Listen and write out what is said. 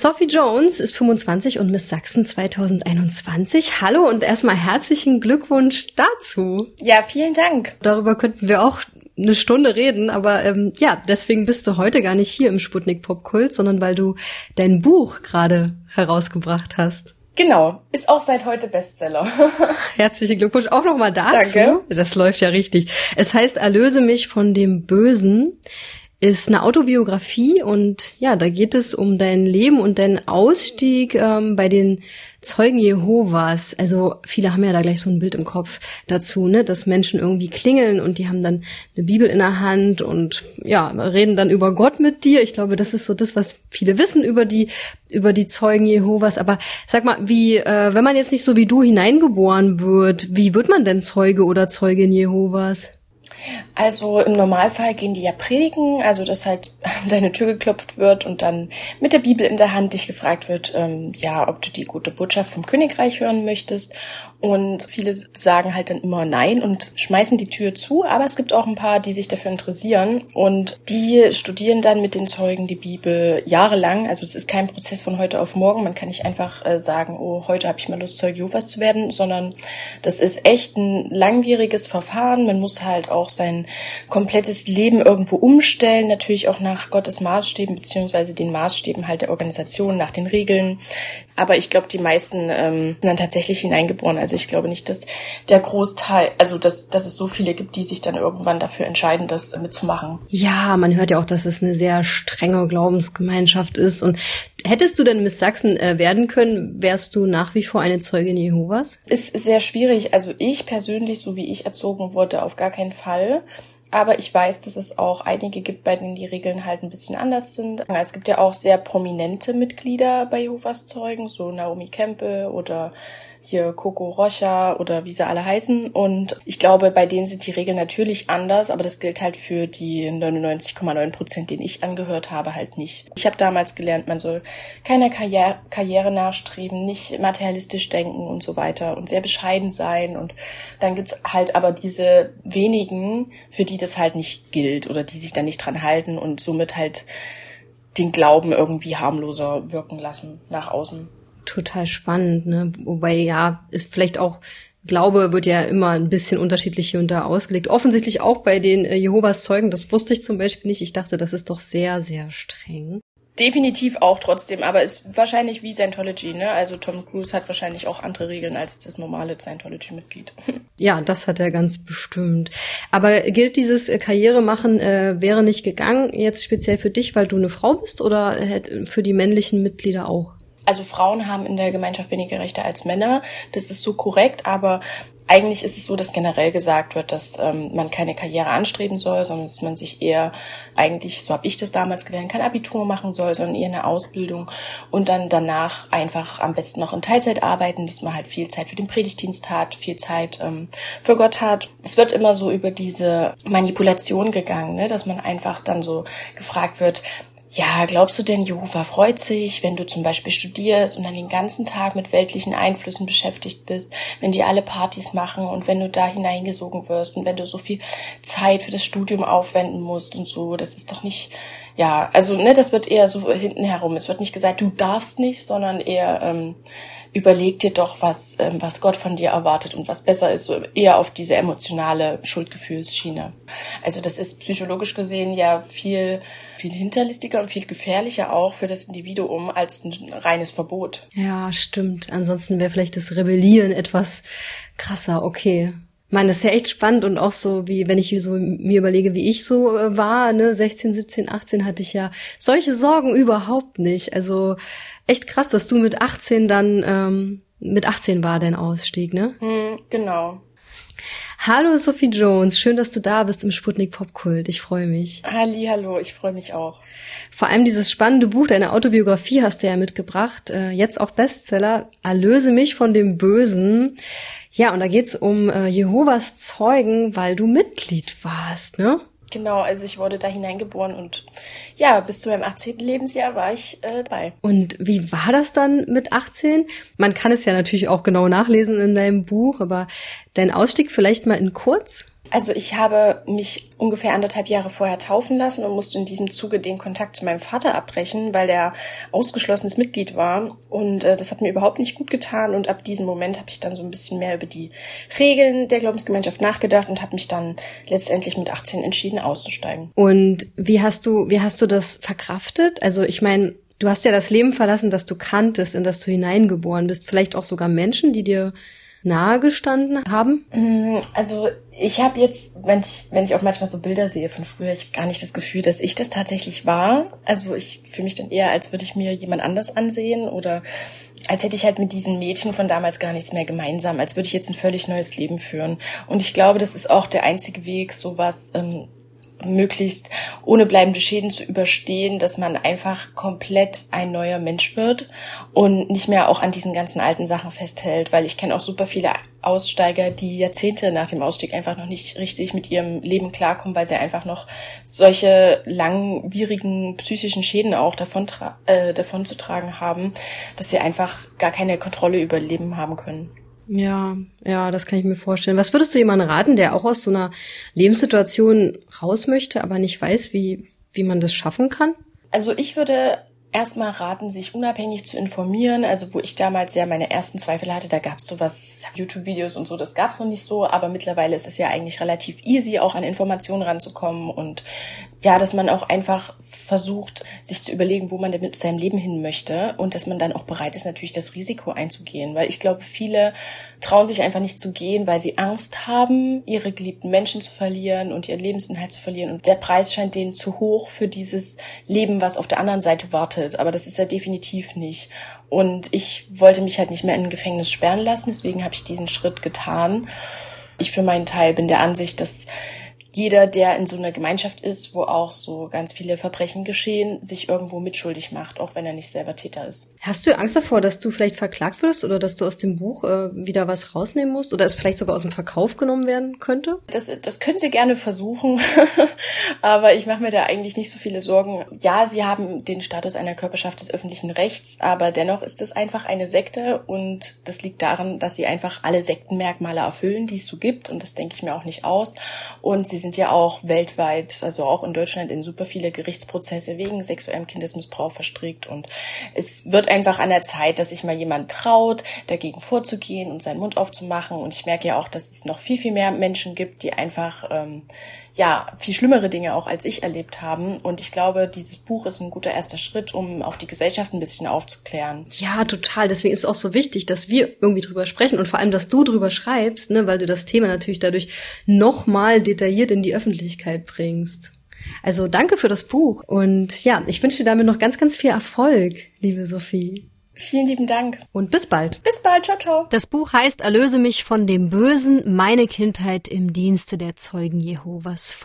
Sophie Jones ist 25 und Miss Sachsen 2021. Hallo und erstmal herzlichen Glückwunsch dazu. Ja, vielen Dank. Darüber könnten wir auch eine Stunde reden, aber ähm, ja, deswegen bist du heute gar nicht hier im Sputnik Popkult, sondern weil du dein Buch gerade herausgebracht hast. Genau, ist auch seit heute Bestseller. Herzlichen Glückwunsch auch nochmal dazu. Danke. Das läuft ja richtig. Es heißt Erlöse mich von dem Bösen ist eine Autobiografie und ja, da geht es um dein Leben und deinen Ausstieg ähm, bei den Zeugen Jehovas. Also viele haben ja da gleich so ein Bild im Kopf dazu, ne, dass Menschen irgendwie klingeln und die haben dann eine Bibel in der Hand und ja, reden dann über Gott mit dir. Ich glaube, das ist so das, was viele wissen über die über die Zeugen Jehovas. Aber sag mal, wie, äh, wenn man jetzt nicht so wie du hineingeboren wird, wie wird man denn Zeuge oder Zeugin Jehovas? Also im Normalfall gehen die ja predigen, also dass halt deine Tür geklopft wird und dann mit der Bibel in der Hand dich gefragt wird, ähm, ja, ob du die gute Botschaft vom Königreich hören möchtest. Und viele sagen halt dann immer nein und schmeißen die Tür zu. Aber es gibt auch ein paar, die sich dafür interessieren. Und die studieren dann mit den Zeugen die Bibel jahrelang. Also es ist kein Prozess von heute auf morgen. Man kann nicht einfach äh, sagen, oh, heute habe ich mal Lust, Zeuge Jehovas zu werden, sondern das ist echt ein langwieriges Verfahren. Man muss halt auch sein komplettes Leben irgendwo umstellen. Natürlich auch nach Gottes Maßstäben, beziehungsweise den Maßstäben halt der Organisation, nach den Regeln. Aber ich glaube, die meisten ähm, sind dann tatsächlich hineingeboren. Also ich glaube nicht, dass der Großteil, also dass, dass es so viele gibt, die sich dann irgendwann dafür entscheiden, das mitzumachen. Ja, man hört ja auch, dass es eine sehr strenge Glaubensgemeinschaft ist. Und hättest du denn Miss Sachsen äh, werden können, wärst du nach wie vor eine Zeugin Jehovas? Ist sehr schwierig. Also ich persönlich, so wie ich erzogen wurde, auf gar keinen Fall. Aber ich weiß, dass es auch einige gibt, bei denen die Regeln halt ein bisschen anders sind. Es gibt ja auch sehr prominente Mitglieder bei Jehovas Zeugen, so Naomi Campbell oder hier Coco Rocha oder wie sie alle heißen. Und ich glaube, bei denen sind die Regeln natürlich anders, aber das gilt halt für die 99,9 Prozent, denen ich angehört habe, halt nicht. Ich habe damals gelernt, man soll keiner Karriere, Karriere nachstreben, nicht materialistisch denken und so weiter und sehr bescheiden sein. Und dann gibt's halt aber diese wenigen, für die das halt nicht gilt oder die sich da nicht dran halten und somit halt den Glauben irgendwie harmloser wirken lassen nach außen total spannend, ne? Wobei ja, ist vielleicht auch Glaube wird ja immer ein bisschen unterschiedlich hier und da ausgelegt. Offensichtlich auch bei den äh, Jehovas Zeugen, das wusste ich zum Beispiel nicht. Ich dachte, das ist doch sehr, sehr streng. Definitiv auch trotzdem, aber ist wahrscheinlich wie Scientology, ne? Also Tom Cruise hat wahrscheinlich auch andere Regeln als das normale Scientology-Mitglied. Ja, das hat er ganz bestimmt. Aber gilt dieses äh, Karrieremachen äh, wäre nicht gegangen, jetzt speziell für dich, weil du eine Frau bist oder für die männlichen Mitglieder auch? also Frauen haben in der Gemeinschaft weniger Rechte als Männer. Das ist so korrekt, aber eigentlich ist es so, dass generell gesagt wird, dass ähm, man keine Karriere anstreben soll, sondern dass man sich eher eigentlich, so habe ich das damals gelernt, kein Abitur machen soll, sondern eher eine Ausbildung und dann danach einfach am besten noch in Teilzeit arbeiten, dass man halt viel Zeit für den Predigtdienst hat, viel Zeit ähm, für Gott hat. Es wird immer so über diese Manipulation gegangen, ne? dass man einfach dann so gefragt wird, ja, glaubst du denn, Jehova freut sich, wenn du zum Beispiel studierst und dann den ganzen Tag mit weltlichen Einflüssen beschäftigt bist, wenn die alle Partys machen und wenn du da hineingesogen wirst und wenn du so viel Zeit für das Studium aufwenden musst und so, das ist doch nicht, ja, also ne, das wird eher so hinten herum. Es wird nicht gesagt, du darfst nicht, sondern eher ähm, überleg dir doch, was, ähm, was Gott von dir erwartet und was besser ist, so eher auf diese emotionale Schuldgefühlsschiene. Also das ist psychologisch gesehen ja viel, viel hinterlistiger und viel gefährlicher auch für das Individuum als ein reines Verbot. Ja, stimmt. Ansonsten wäre vielleicht das Rebellieren etwas krasser. Okay. Man, das ist ja echt spannend und auch so, wie wenn ich so mir überlege, wie ich so äh, war, ne, 16, 17, 18 hatte ich ja solche Sorgen überhaupt nicht. Also echt krass, dass du mit 18 dann, ähm, mit 18 war dein Ausstieg, ne? Hm, genau. Hallo Sophie Jones, schön, dass du da bist im Sputnik Popkult. Ich freue mich. Halli, hallo, ich freue mich auch. Vor allem dieses spannende Buch, deine Autobiografie hast du ja mitgebracht, äh, jetzt auch Bestseller, Erlöse mich von dem Bösen. Ja, und da geht's um äh, Jehovas Zeugen, weil du Mitglied warst, ne? Genau, also ich wurde da hineingeboren und ja, bis zu meinem 18. Lebensjahr war ich äh, dabei. Und wie war das dann mit 18? Man kann es ja natürlich auch genau nachlesen in deinem Buch, aber dein Ausstieg vielleicht mal in kurz? Also ich habe mich ungefähr anderthalb Jahre vorher taufen lassen und musste in diesem Zuge den Kontakt zu meinem Vater abbrechen, weil er ausgeschlossenes Mitglied war. Und äh, das hat mir überhaupt nicht gut getan. Und ab diesem Moment habe ich dann so ein bisschen mehr über die Regeln der Glaubensgemeinschaft nachgedacht und habe mich dann letztendlich mit 18 entschieden auszusteigen. Und wie hast du, wie hast du das verkraftet? Also ich meine, du hast ja das Leben verlassen, das du kanntest, in das du hineingeboren bist. Vielleicht auch sogar Menschen, die dir nahe gestanden haben? Mm, also ich habe jetzt, wenn ich, wenn ich auch manchmal so Bilder sehe von früher, ich habe gar nicht das Gefühl, dass ich das tatsächlich war. Also ich fühle mich dann eher, als würde ich mir jemand anders ansehen oder als hätte ich halt mit diesen Mädchen von damals gar nichts mehr gemeinsam, als würde ich jetzt ein völlig neues Leben führen. Und ich glaube, das ist auch der einzige Weg, sowas ähm, möglichst ohne bleibende Schäden zu überstehen, dass man einfach komplett ein neuer Mensch wird und nicht mehr auch an diesen ganzen alten Sachen festhält, weil ich kenne auch super viele Aussteiger, die Jahrzehnte nach dem Ausstieg einfach noch nicht richtig mit ihrem Leben klarkommen, weil sie einfach noch solche langwierigen psychischen Schäden auch davon, äh, davon zu tragen haben, dass sie einfach gar keine Kontrolle über Leben haben können. Ja, ja, das kann ich mir vorstellen. Was würdest du jemandem raten, der auch aus so einer Lebenssituation raus möchte, aber nicht weiß, wie, wie man das schaffen kann? Also ich würde erstmal raten, sich unabhängig zu informieren. Also wo ich damals ja meine ersten Zweifel hatte, da gab es sowas, YouTube-Videos und so, das gab es noch nicht so, aber mittlerweile ist es ja eigentlich relativ easy, auch an Informationen ranzukommen und ja, dass man auch einfach versucht, sich zu überlegen, wo man denn mit seinem Leben hin möchte und dass man dann auch bereit ist, natürlich das Risiko einzugehen. Weil ich glaube, viele trauen sich einfach nicht zu gehen, weil sie Angst haben, ihre geliebten Menschen zu verlieren und ihren Lebensinhalt zu verlieren. Und der Preis scheint denen zu hoch für dieses Leben, was auf der anderen Seite wartet. Aber das ist ja definitiv nicht. Und ich wollte mich halt nicht mehr in ein Gefängnis sperren lassen, deswegen habe ich diesen Schritt getan. Ich für meinen Teil bin der Ansicht, dass jeder, der in so einer Gemeinschaft ist, wo auch so ganz viele Verbrechen geschehen, sich irgendwo mitschuldig macht, auch wenn er nicht selber Täter ist. Hast du Angst davor, dass du vielleicht verklagt wirst oder dass du aus dem Buch äh, wieder was rausnehmen musst oder es vielleicht sogar aus dem Verkauf genommen werden könnte? Das, das können sie gerne versuchen, aber ich mache mir da eigentlich nicht so viele Sorgen. Ja, sie haben den Status einer Körperschaft des öffentlichen Rechts, aber dennoch ist es einfach eine Sekte und das liegt daran, dass sie einfach alle Sektenmerkmale erfüllen, die es so gibt und das denke ich mir auch nicht aus. Und sie sind ja auch weltweit, also auch in Deutschland, in super viele Gerichtsprozesse wegen sexuellem Kindesmissbrauch verstrickt. Und es wird einfach an der Zeit, dass sich mal jemand traut, dagegen vorzugehen und seinen Mund aufzumachen. Und ich merke ja auch, dass es noch viel, viel mehr Menschen gibt, die einfach ähm, ja, viel schlimmere Dinge auch als ich erlebt haben. Und ich glaube, dieses Buch ist ein guter erster Schritt, um auch die Gesellschaft ein bisschen aufzuklären. Ja, total. Deswegen ist es auch so wichtig, dass wir irgendwie drüber sprechen und vor allem, dass du drüber schreibst, ne, weil du das Thema natürlich dadurch nochmal detailliert in die Öffentlichkeit bringst. Also danke für das Buch und ja, ich wünsche dir damit noch ganz, ganz viel Erfolg, liebe Sophie. Vielen lieben Dank. Und bis bald. Bis bald. Ciao, ciao. Das Buch heißt Erlöse mich von dem Bösen, meine Kindheit im Dienste der Zeugen Jehovas.